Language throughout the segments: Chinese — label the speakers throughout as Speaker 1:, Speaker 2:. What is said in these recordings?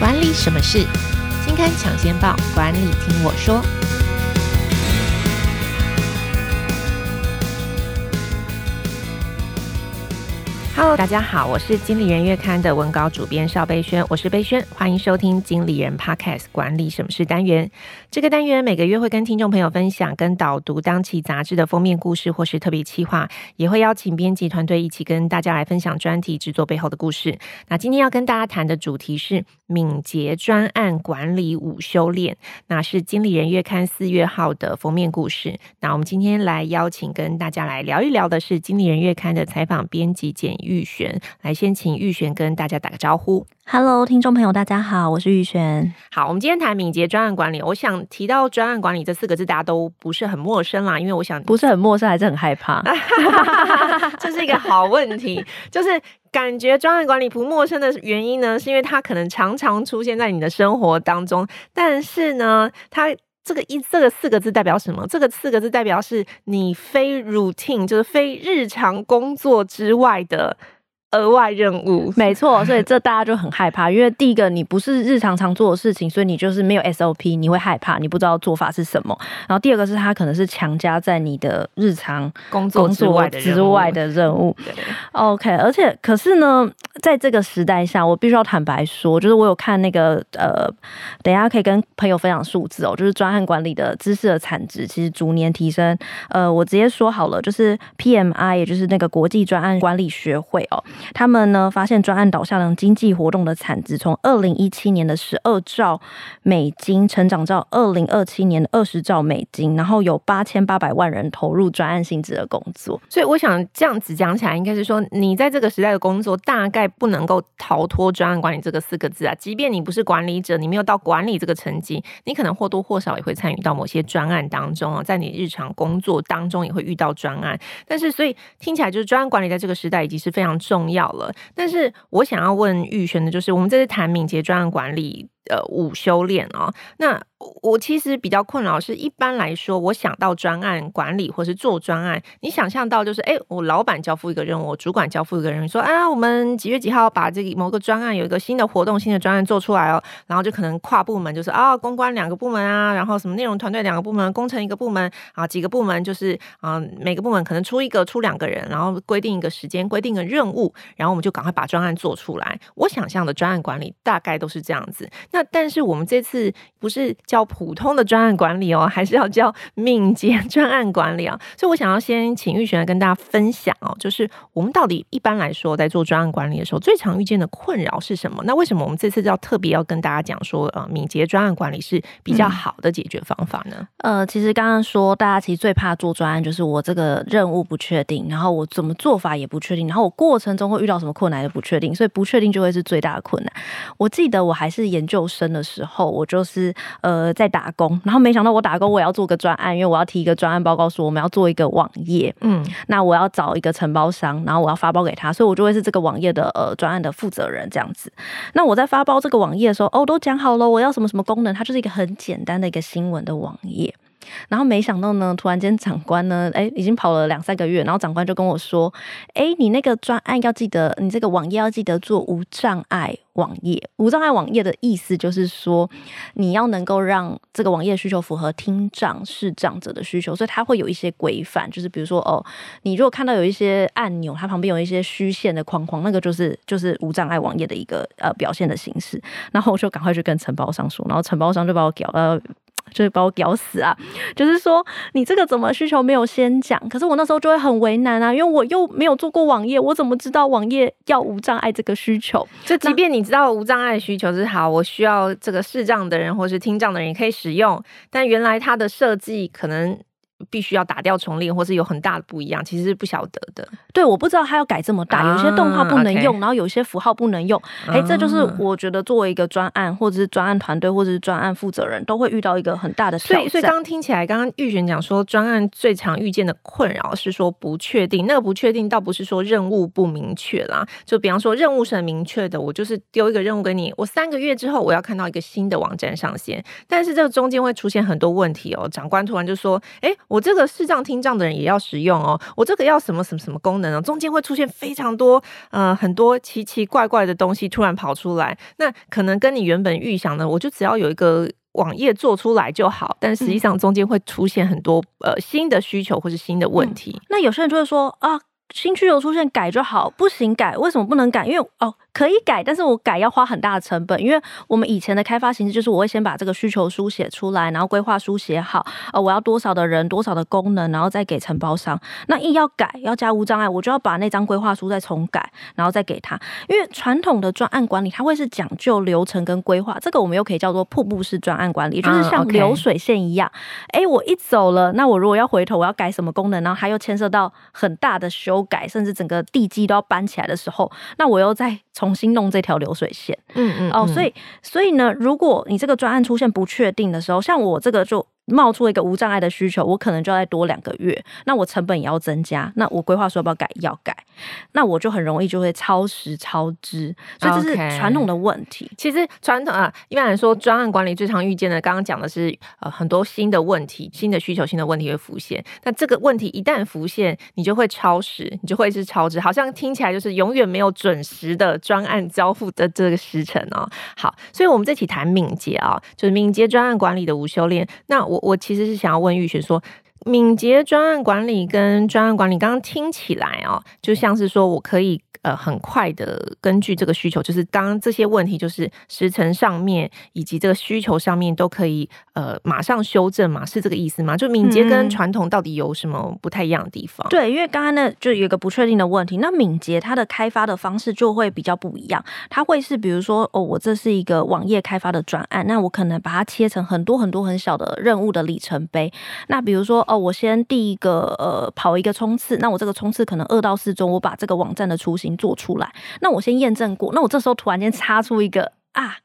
Speaker 1: 管理什么事？金刊抢先报，管理听我说。Hello，大家好，我是经理人月刊的文稿主编邵贝萱，我是贝萱，欢迎收听经理人 Podcast 管理什么事单元。这个单元每个月会跟听众朋友分享跟导读当期杂志的封面故事或是特别企划，也会邀请编辑团队一起跟大家来分享专题制作背后的故事。那今天要跟大家谈的主题是敏捷专案管理五修炼，那是经理人月刊四月号的封面故事。那我们今天来邀请跟大家来聊一聊的是经理人月刊的采访编辑简玉璇，来先请玉璇跟大家打个招呼。
Speaker 2: Hello，听众朋友，大家好，我是玉璇。
Speaker 1: 好，我们今天谈敏捷专案管理。我想提到专案管理这四个字，大家都不是很陌生啦，因为我想
Speaker 2: 不是很陌生，还是很害怕。
Speaker 1: 这是一个好问题，就是感觉专案管理不陌生的原因呢，是因为它可能常常出现在你的生活当中，但是呢，它这个一这个四个字代表什么？这个四个字代表是你非 routine，就是非日常工作之外的。额外任务，
Speaker 2: 没错，所以 这大家就很害怕，因为第一个你不是日常常做的事情，所以你就是没有 SOP，你会害怕，你不知道做法是什么。然后第二个是它可能是强加在你的日常
Speaker 1: 工作之外的
Speaker 2: 之外的任务。OK，而且可是呢，在这个时代下，我必须要坦白说，就是我有看那个呃，等一下可以跟朋友分享数字哦，就是专案管理的知识的产值其实逐年提升。呃，我直接说好了，就是 PMI，也就是那个国际专案管理学会哦。他们呢发现专案导向的经济活动的产值从二零一七年的十二兆美金成长到二零二七年的二十兆美金，然后有八千八百万人投入专案性质的工作。
Speaker 1: 所以我想这样子讲起来，应该是说你在这个时代的工作大概不能够逃脱专案管理这个四个字啊。即便你不是管理者，你没有到管理这个层级，你可能或多或少也会参与到某些专案当中啊，在你日常工作当中也会遇到专案。但是所以听起来就是专案管理在这个时代已经是非常重要。了，但是我想要问玉璇的就是，我们这次谈敏捷专案管理。呃，五修炼哦，那我其实比较困扰是，一般来说，我想到专案管理或是做专案，你想象到就是，哎，我老板交付一个任务，我主管交付一个任务，说啊，我们几月几号把这个某个专案有一个新的活动、新的专案做出来哦，然后就可能跨部门，就是啊，公关两个部门啊，然后什么内容团队两个部门，工程一个部门啊，几个部门就是啊，每个部门可能出一个、出两个人，然后规定一个时间、规定个任务，然后我们就赶快把专案做出来。我想象的专案管理大概都是这样子。那但是我们这次不是叫普通的专案管理哦，还是要叫敏捷专案管理啊。所以我想要先请玉璇来跟大家分享哦，就是我们到底一般来说在做专案管理的时候，最常遇见的困扰是什么？那为什么我们这次要特别要跟大家讲说，呃，敏捷专案管理是比较好的解决方法呢？
Speaker 2: 呃，其实刚刚说大家其实最怕做专案，就是我这个任务不确定，然后我怎么做法也不确定，然后我过程中会遇到什么困难也不确定，所以不确定就会是最大的困难。我记得我还是研究生的。时候，我就是呃在打工，然后没想到我打工我也要做个专案，因为我要提一个专案报告，说我们要做一个网页，嗯，那我要找一个承包商，然后我要发包给他，所以我就会是这个网页的呃专案的负责人这样子。那我在发包这个网页的时候，哦，都讲好了，我要什么什么功能，它就是一个很简单的一个新闻的网页。然后没想到呢，突然间长官呢，哎，已经跑了两三个月，然后长官就跟我说，哎，你那个专案要记得，你这个网页要记得做无障碍网页。无障碍网页的意思就是说，你要能够让这个网页需求符合听障视障者的需求，所以它会有一些规范，就是比如说哦，你如果看到有一些按钮，它旁边有一些虚线的框框，那个就是就是无障碍网页的一个呃表现的形式。然后我就赶快去跟承包商说，然后承包商就把我搞呃。就是把我屌死啊！就是说，你这个怎么需求没有先讲？可是我那时候就会很为难啊，因为我又没有做过网页，我怎么知道网页要无障碍这个需求？
Speaker 1: 就即便你知道无障碍需求是好，我需要这个视障的人或是听障的人也可以使用，但原来它的设计可能。必须要打掉重练，或是有很大的不一样，其实是不晓得的。
Speaker 2: 对，我不知道他要改这么大，啊、有些动画不能用、然后有些符号不能用。哎、欸，这就是我觉得作为一个专案，或者是专案团队，或者是专案负责人，都会遇到一个很大的挑战。所以，
Speaker 1: 所以刚刚听起来，刚刚玉璇讲说，专案最常遇见的困扰是说不确定。那个不确定倒不是说任务不明确啦，就比方说任务是很明确的，我就是丢一个任务给你，我三个月之后我要看到一个新的网站上线，但是这个中间会出现很多问题哦。长官突然就说，哎、欸。我这个视障听障的人也要使用哦，我这个要什么什么什么功能哦，中间会出现非常多呃很多奇奇怪怪的东西突然跑出来，那可能跟你原本预想的，我就只要有一个网页做出来就好，但实际上中间会出现很多呃新的需求或是新的问题。嗯，
Speaker 2: 那有些人就会说啊，新需求出现改就好，不行改，为什么不能改？因为哦。可以改，但是我改要花很大的成本，因为我们以前的开发形式就是我会先把这个需求书写出来，然后规划书写好，呃，我要多少的人，多少的功能，然后再给承包商。那一要改，要加无障碍，我就要把那张规划书再重改，然后再给他。因为传统的专案管理，它会是讲究流程跟规划，这个我们又可以叫做瀑布式专案管理，就是像流水线一样。哎、嗯 okay 欸，我一走了，那我如果要回头，我要改什么功能，然后它又牵涉到很大的修改，甚至整个地基都要搬起来的时候，那我又再重新弄这条流水线，嗯嗯，哦，所以所以呢，如果你这个专案出现不确定的时候，像我这个就。冒出一个无障碍的需求，我可能就要再多两个月，那我成本也要增加，那我规划说要不要改？要改，那我就很容易就会超时超支，所以这是传统的问题。
Speaker 1: Okay. 其实传统啊，一般来说，专案管理最常遇见的，刚刚讲的是呃很多新的问题、新的需求、新的问题会浮现。那这个问题一旦浮现，你就会超时，你就会是超支，好像听起来就是永远没有准时的专案交付的这个时程哦。好，所以我们这期谈敏捷啊，就是敏捷专案管理的无修炼。那我。我其实是想要问玉雪说，敏捷专案管理跟专案管理，刚刚听起来哦，就像是说我可以。呃，很快的根据这个需求，就是刚刚这些问题，就是时程上面以及这个需求上面都可以呃马上修正嘛，是这个意思吗？就敏捷跟传统到底有什么不太一样的地方？
Speaker 2: 嗯、对，因为刚刚呢就有一个不确定的问题，那敏捷它的开发的方式就会比较不一样，它会是比如说哦，我这是一个网页开发的专案，那我可能把它切成很多很多很小的任务的里程碑。那比如说哦，我先第一个呃跑一个冲刺，那我这个冲刺可能二到四周，我把这个网站的雏形。做出来，那我先验证过，那我这时候突然间插出一个啊，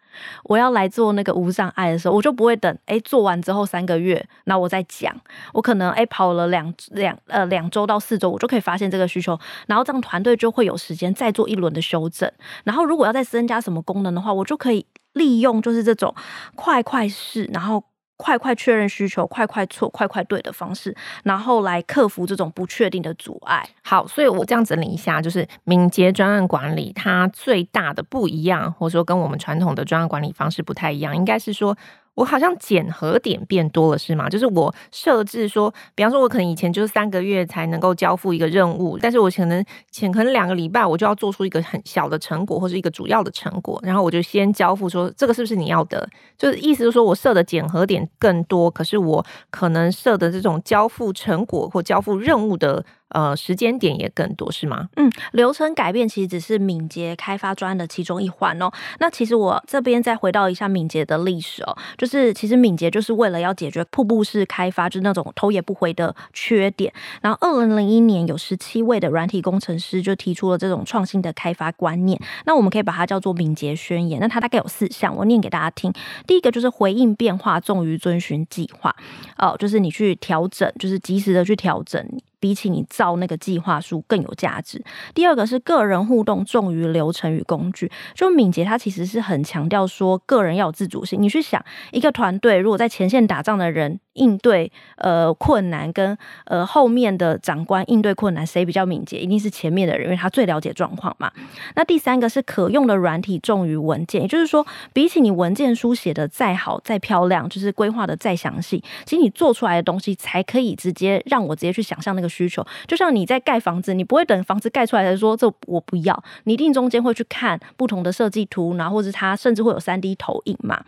Speaker 2: 我要来做那个无障碍的时候，我就不会等哎、做完之后三个月，那我再讲，我可能哎、跑了两两呃两周到四周，我就可以发现这个需求，然后这样团队就会有时间再做一轮的修正，然后如果要再增加什么功能的话，我就可以利用就是这种快快试，然后。快快确认需求，快快错，快快对的方式，然后来克服这种不确定的阻碍。
Speaker 1: 好，所以我这样整理一下，就是敏捷专案管理它最大的不一样，或者说跟我们传统的专案管理方式不太一样，应该是说。我好像检核点变多了，是吗？就是我设置说，比方说，我可能以前就是三个月才能够交付一个任务，但是我可能前可能两个礼拜我就要做出一个很小的成果或是一个主要的成果，然后我就先交付说，这个是不是你要的？就是意思就是说我设的检核点更多，可是我可能设的这种交付成果或交付任务的。呃，时间点也更多是吗？
Speaker 2: 嗯，流程改变其实只是敏捷开发专案的其中一环哦。那其实我这边再回到一下敏捷的历史哦，就是其实敏捷就是为了要解决瀑布式开发，就是那种头也不回的缺点。然后二零零一年有十七位的软体工程师就提出了这种创新的开发观念。那我们可以把它叫做敏捷宣言。那它大概有四项，我念给大家听。第一个就是回应变化重于遵循计划哦，就是你去调整，就是及时的去调整。比起你造那个计划书更有价值。第二个是个人互动重于流程与工具。就敏捷，它其实是很强调说个人要有自主性。你去想，一个团队如果在前线打仗的人应对呃困难，跟呃后面的长官应对困难，谁比较敏捷？一定是前面的人，因为他最了解状况嘛。那第三个是可用的软体重于文件，也就是说，比起你文件书写的再好再漂亮，就是规划的再详细，其实你做出来的东西才可以直接让我直接去想象那个。需求就像你在盖房子，你不会等房子盖出来才说这我不要，你一定中间会去看不同的设计图，然后或者它甚至会有三 D 投影嘛。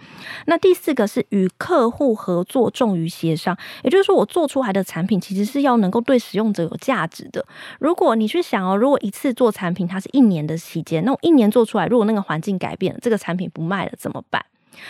Speaker 2: 那第四个是与客户合作重于协商，也就是说我做出来的产品其实是要能够对使用者有价值的。如果你去想哦，如果一次做产品它是一年的期间，那我一年做出来，如果那个环境改变了，这个产品不卖了怎么办？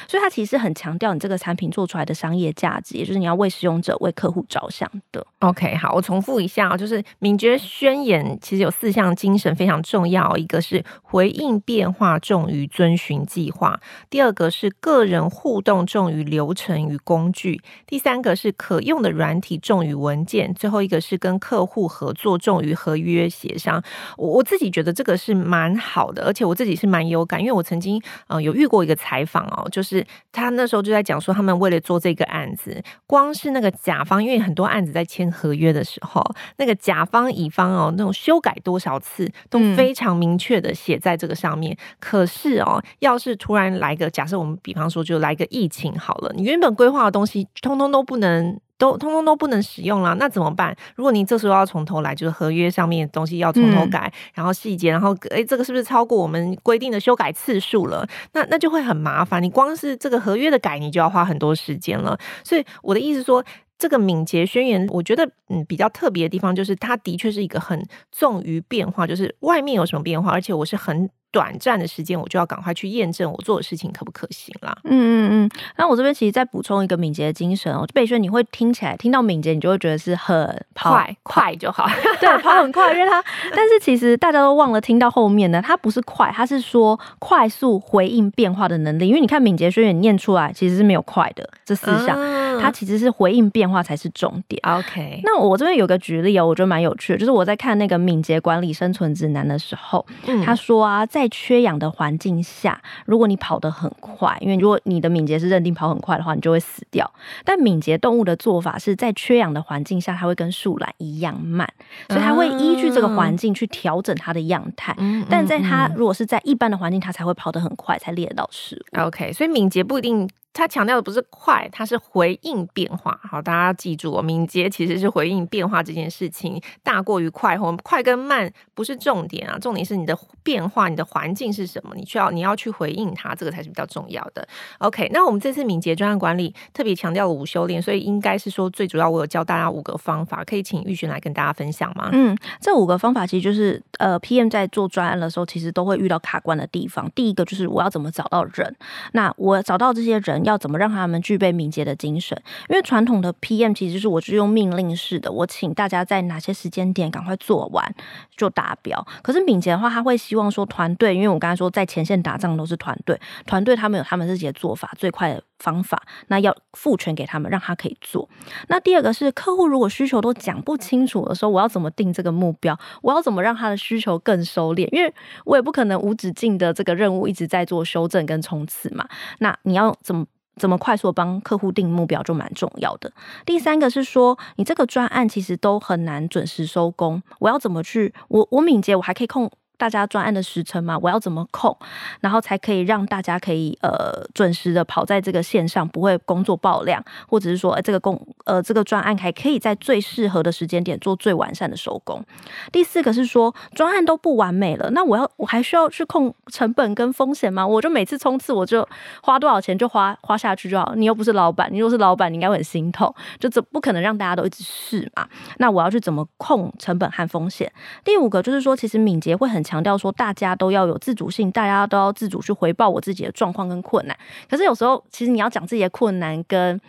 Speaker 2: 所以它其实很强调你这个产品做出来的商业价值，也就是你要为使用者、为客户着想的。
Speaker 1: OK，好，我重复一下，就是敏捷宣言其实有四项精神非常重要，一个是回应变化重于遵循计划，第二个是个人互动重于流程与工具，第三个是可用的软体重于文件，最后一个是跟客户合作重于合约协商。我我自己觉得这个是蛮好的，而且我自己是蛮有感，因为我曾经呃有遇过一个采访哦。就是他那时候就在讲说，他们为了做这个案子，光是那个甲方，因为很多案子在签合约的时候，那个甲方乙方哦，那种修改多少次都非常明确的写在这个上面。嗯、可是哦，要是突然来个假设，我们比方说就来个疫情好了，你原本规划的东西通通都不能。都通通都不能使用了，那怎么办？如果你这时候要从头来，就是合约上面的东西要从头改，嗯、然后细节，然后诶，这个是不是超过我们规定的修改次数了？那那就会很麻烦。你光是这个合约的改，你就要花很多时间了。所以我的意思说，这个敏捷宣言，我觉得嗯比较特别的地方，就是它的确是一个很重于变化，就是外面有什么变化，而且我是很。短暂的时间，我就要赶快去验证我做的事情可不可行啦。
Speaker 2: 嗯嗯嗯。那我这边其实再补充一个敏捷的精神哦，贝轩，你会听起来听到敏捷，你就会觉得是很
Speaker 1: 快快就好，
Speaker 2: 对，跑很快，因为它。但是其实大家都忘了听到后面呢，它不是快，它是说快速回应变化的能力。因为你看敏捷宣言念出来其实是没有快的这四项，嗯、它其实是回应变化才是重点。
Speaker 1: OK，
Speaker 2: 那我这边有个举例哦，我觉得蛮有趣的，就是我在看那个敏捷管理生存指南的时候，嗯、他说啊。在缺氧的环境下，如果你跑得很快，因为如果你的敏捷是认定跑很快的话，你就会死掉。但敏捷动物的做法是在缺氧的环境下，它会跟树懒一样慢，所以它会依据这个环境去调整它的样态。嗯、但在它如果是在一般的环境，它才会跑得很快，才猎得到食物。
Speaker 1: OK，所以敏捷不一定。他强调的不是快，他是回应变化。好，大家记住哦，敏捷其实是回应变化这件事情大过于快。或快跟慢不是重点啊，重点是你的变化，你的环境是什么，你需要你要去回应它，这个才是比较重要的。OK，那我们这次敏捷专案管理特别强调了五修炼，所以应该是说最主要，我有教大家五个方法，可以请玉璇来跟大家分享吗？
Speaker 2: 嗯，这五个方法其实就是呃，PM 在做专案的时候，其实都会遇到卡关的地方。第一个就是我要怎么找到人，那我找到这些人要怎么让他们。具备敏捷的精神，因为传统的 PM 其实是我是用命令式的，我请大家在哪些时间点赶快做完就达标。可是敏捷的话，他会希望说团队，因为我刚才说在前线打仗都是团队，团队他们有他们自己的做法，最快的方法，那要赋权给他们，让他可以做。那第二个是客户如果需求都讲不清楚的时候，我要怎么定这个目标？我要怎么让他的需求更收敛？因为我也不可能无止境的这个任务一直在做修正跟冲刺嘛。那你要怎么？怎么快速帮客户定目标就蛮重要的。第三个是说，你这个专案其实都很难准时收工，我要怎么去？我我敏捷，我还可以控。大家专案的时程嘛，我要怎么控，然后才可以让大家可以呃准时的跑在这个线上，不会工作爆量，或者是说这个工呃这个专案还可以在最适合的时间点做最完善的收工。第四个是说专案都不完美了，那我要我还需要去控成本跟风险吗？我就每次冲刺我就花多少钱就花花下去就好。你又不是老板，你若是老板，你应该会很心痛，就这不可能让大家都一直试嘛。那我要去怎么控成本和风险？第五个就是说，其实敏捷会很。强调说，大家都要有自主性，大家都要自主去回报我自己的状况跟困难。可是有时候，其实你要讲自己的困难跟。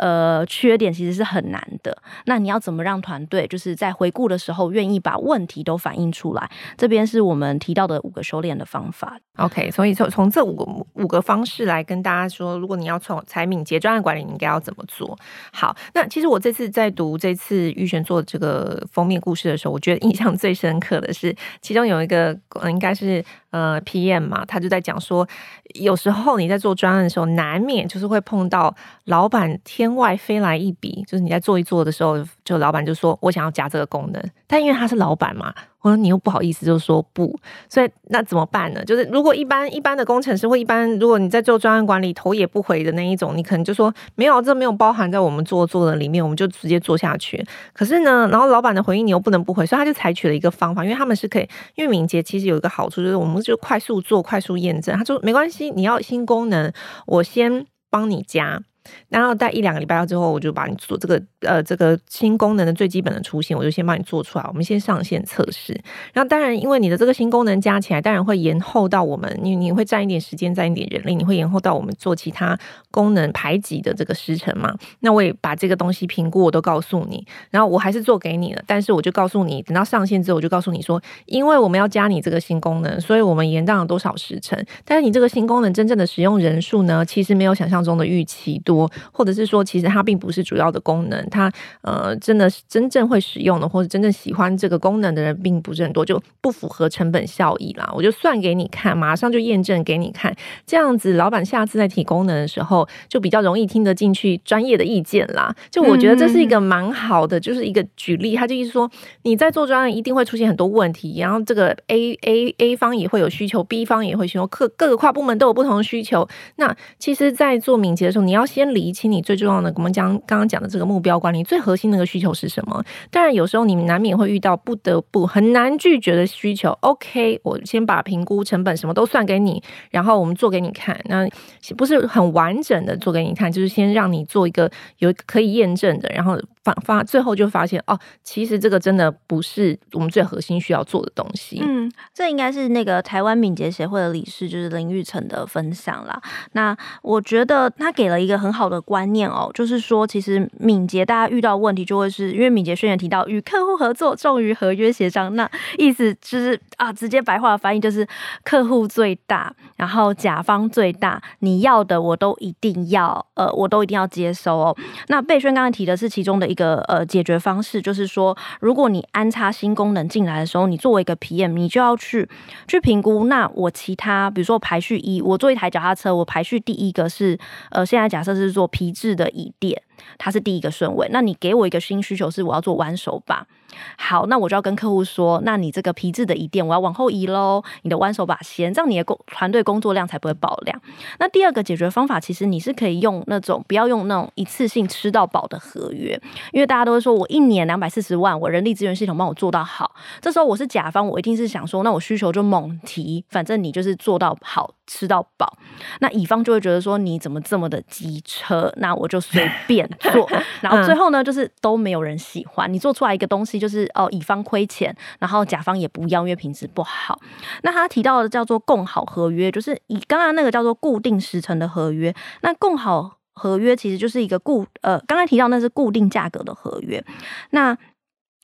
Speaker 2: 呃，缺点其实是很难的。那你要怎么让团队就是在回顾的时候愿意把问题都反映出来？这边是我们提到的五个修炼的方法。
Speaker 1: OK，所以从从这五个五个方式来跟大家说，如果你要从采敏捷专案管理，你应该要怎么做？好，那其实我这次在读这次玉璇做这个封面故事的时候，我觉得印象最深刻的是，其中有一个应该是呃 PM 嘛，他就在讲说，有时候你在做专案的时候，难免就是会碰到老板天。外飞来一笔，就是你在做一做的时候，就老板就说：“我想要加这个功能。”但因为他是老板嘛，我说你又不好意思，就说不。所以那怎么办呢？就是如果一般一般的工程师或一般，如果你在做专案管理，头也不回的那一种，你可能就说没有，这没有包含在我们做做的里面，我们就直接做下去。可是呢，然后老板的回应你又不能不回，所以他就采取了一个方法，因为他们是可以，因为敏捷其实有一个好处，就是我们就快速做、快速验证。他说没关系，你要新功能，我先帮你加。然后在一两个礼拜之后，我就把你做这个呃这个新功能的最基本的雏形，我就先帮你做出来。我们先上线测试。然后当然，因为你的这个新功能加起来，当然会延后到我们，你你会占一点时间，占一点人力，你会延后到我们做其他功能排挤的这个时程嘛。那我也把这个东西评估，我都告诉你。然后我还是做给你了，但是我就告诉你，等到上线之后，我就告诉你说，因为我们要加你这个新功能，所以我们延宕了多少时程。但是你这个新功能真正的使用人数呢，其实没有想象中的预期多。多，或者是说其实它并不是主要的功能，它呃真的是真正会使用的或者真正喜欢这个功能的人并不是很多，就不符合成本效益啦。我就算给你看，马上就验证给你看，这样子老板下次在提功能的时候就比较容易听得进去专业的意见啦。就我觉得这是一个蛮好的，就是一个举例，他就意思说你在做专案一定会出现很多问题，然后这个 A A A 方也会有需求，B 方也会需求，各各个跨部门都有不同的需求。那其实，在做敏捷的时候，你要先先理清你最重要的，我们讲刚刚讲的这个目标管理最核心的一个需求是什么。当然，有时候你们难免会遇到不得不很难拒绝的需求。OK，我先把评估成本什么都算给你，然后我们做给你看。那不是很完整的做给你看，就是先让你做一个有可以验证的，然后。发发最后就发现哦，其实这个真的不是我们最核心需要做的东西。
Speaker 2: 嗯，这应该是那个台湾敏捷协会的理事，就是林玉成的分享啦。那我觉得他给了一个很好的观念哦，就是说其实敏捷大家遇到问题就会是因为敏捷宣言提到与客户合作重于合约协商，那意思就是啊，直接白话的翻译就是客户最大，然后甲方最大，你要的我都一定要，呃，我都一定要接收哦。那贝轩刚才提的是其中的。一个呃解决方式就是说，如果你安插新功能进来的时候，你作为一个 PM，你就要去去评估。那我其他，比如说排序一，我做一台脚踏车，我排序第一个是呃，现在假设是做皮质的椅垫。它是第一个顺位，那你给我一个新需求是我要做弯手把，好，那我就要跟客户说，那你这个皮质的椅垫我要往后移喽，你的弯手把先，这样你的工团队工作量才不会爆量。那第二个解决方法，其实你是可以用那种不要用那种一次性吃到饱的合约，因为大家都会说我一年两百四十万，我人力资源系统帮我做到好，这时候我是甲方，我一定是想说，那我需求就猛提，反正你就是做到好。吃到饱，那乙方就会觉得说，你怎么这么的机车？那我就随便做，然后最后呢，就是都没有人喜欢你做出来一个东西，就是哦，乙方亏钱，然后甲方也不要，因为品质不好。那他提到的叫做共好合约，就是以刚刚那个叫做固定时程的合约，那共好合约其实就是一个固呃，刚才提到那是固定价格的合约，那。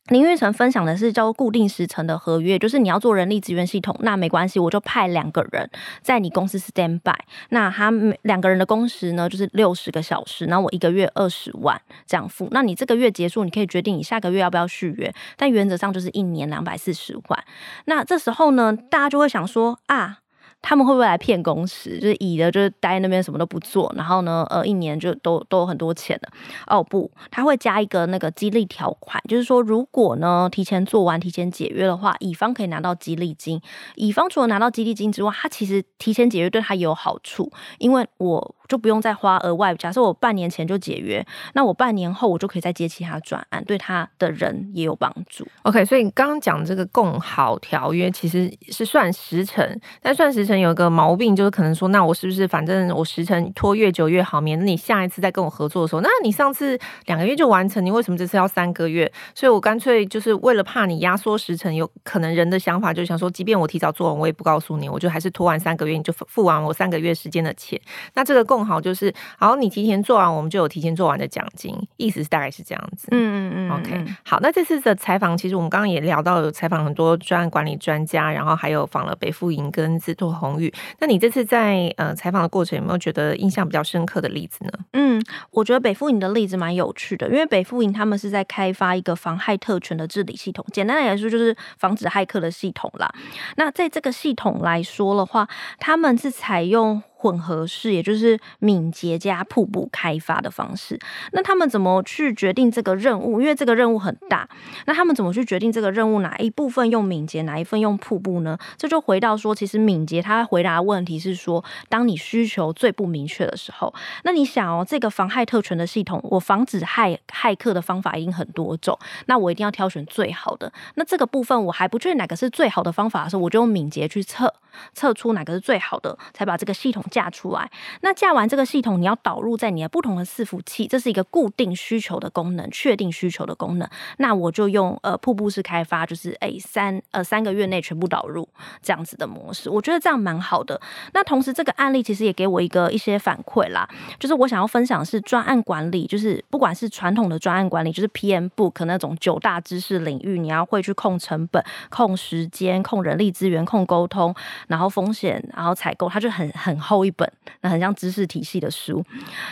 Speaker 2: 林玉成分享的是叫固定时程的合约，就是你要做人力资源系统，那没关系，我就派两个人在你公司 stand by，那他两个人的工时呢就是六十个小时，那我一个月二十万这样付，那你这个月结束，你可以决定你下个月要不要续约，但原则上就是一年两百四十万。那这时候呢，大家就会想说啊。他们会不会来骗公司？就是乙的，就是待在那边什么都不做，然后呢，呃，一年就都都有很多钱的。哦不，他会加一个那个激励条款，就是说，如果呢提前做完、提前解约的话，乙方可以拿到激励金。乙方除了拿到激励金之外，他其实提前解约对他也有好处，因为我。就不用再花额外。假设我半年前就解约，那我半年后我就可以再接其他转案，对他的人也有帮助。
Speaker 1: OK，所以你刚刚讲这个共好条约其实是算时程，但算时程有一个毛病，就是可能说，那我是不是反正我时程拖越久越好，免得你下一次再跟我合作的时候，那你上次两个月就完成，你为什么这次要三个月？所以我干脆就是为了怕你压缩时程，有可能人的想法就想说，即便我提早做完，我也不告诉你，我就还是拖完三个月，你就付完我三个月时间的钱。那这个共。更好就是，好，你提前做完，我们就有提前做完的奖金，意思是大概是这样子。
Speaker 2: 嗯嗯嗯。
Speaker 1: OK，好，那这次的采访，其实我们刚刚也聊到，有采访很多专案管理专家，然后还有访了北富银跟资拓宏裕。那你这次在呃采访的过程，有没有觉得印象比较深刻的例子呢？
Speaker 2: 嗯，我觉得北富银的例子蛮有趣的，因为北富银他们是在开发一个防害特权的治理系统，简单来说就是防止骇客的系统啦。那在这个系统来说的话，他们是采用。混合式，也就是敏捷加瀑布开发的方式。那他们怎么去决定这个任务？因为这个任务很大，那他们怎么去决定这个任务哪一部分用敏捷，哪一份用瀑布呢？这就回到说，其实敏捷它回答问题是说，当你需求最不明确的时候，那你想哦，这个防骇特权的系统，我防止骇骇客的方法一定很多种，那我一定要挑选最好的。那这个部分我还不确定哪个是最好的方法的时候，我就用敏捷去测。测出哪个是最好的，才把这个系统架出来。那架完这个系统，你要导入在你的不同的伺服器，这是一个固定需求的功能，确定需求的功能。那我就用呃瀑布式开发，就是诶、三呃三个月内全部导入这样子的模式，我觉得这样蛮好的。那同时这个案例其实也给我一个一些反馈啦，就是我想要分享的是专案管理，就是不管是传统的专案管理，就是 PM Book 那种九大知识领域，你要会去控成本、控时间、控人力资源、控沟通。然后风险，然后采购，它就很很厚厚一本，那很像知识体系的书。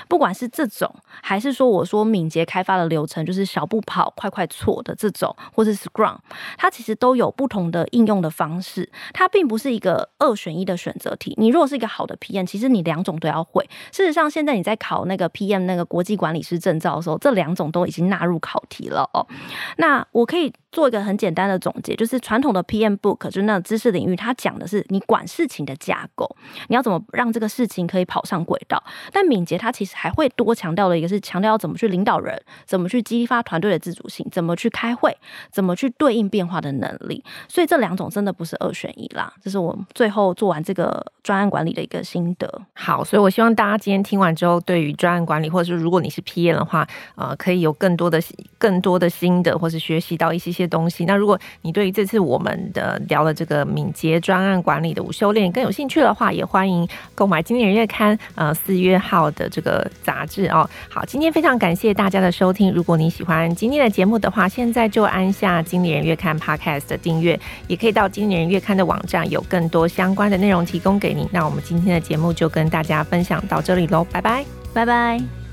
Speaker 2: 不管是这种，还是说我说敏捷开发的流程，就是小步跑、快快错的这种，或是 Scrum，它其实都有不同的应用的方式。它并不是一个二选一的选择题。你如果是一个好的 PM，其实你两种都要会。事实上，现在你在考那个 PM 那个国际管理师证照的时候，这两种都已经纳入考题了哦。那我可以做一个很简单的总结，就是传统的 PM Book，就是那知识领域，它讲的是你管事情的架构，你要怎么让这个事情可以跑上轨道。但敏捷它其实还会多强调的一个是强调要怎么去领导人，怎么去激发团队的自主性，怎么去开会，怎么去对应变化的能力。所以这两种真的不是二选一啦。这是我最后做完这个专案管理的一个心得。
Speaker 1: 好，所以我希望大家今天听完之后，对于专案管理，或者是如果你是 PM 的话，呃，可以有更多的更多的心得，或是学习到一些些东西。那如果你对于这次我们的聊的这个敏捷专案管理的午修炼更有兴趣的话，也欢迎购买《经理人月刊》呃四月号的这个杂志哦。好，今天非常感谢大家的收听。如果你喜欢今天的节目的话，现在就按下《经理人月刊》Podcast 的订阅，也可以到《经理人月刊》的网站，有更多相关的内容提供给你。那我们今天的节目就跟大家分享到这里喽，拜拜，
Speaker 2: 拜拜。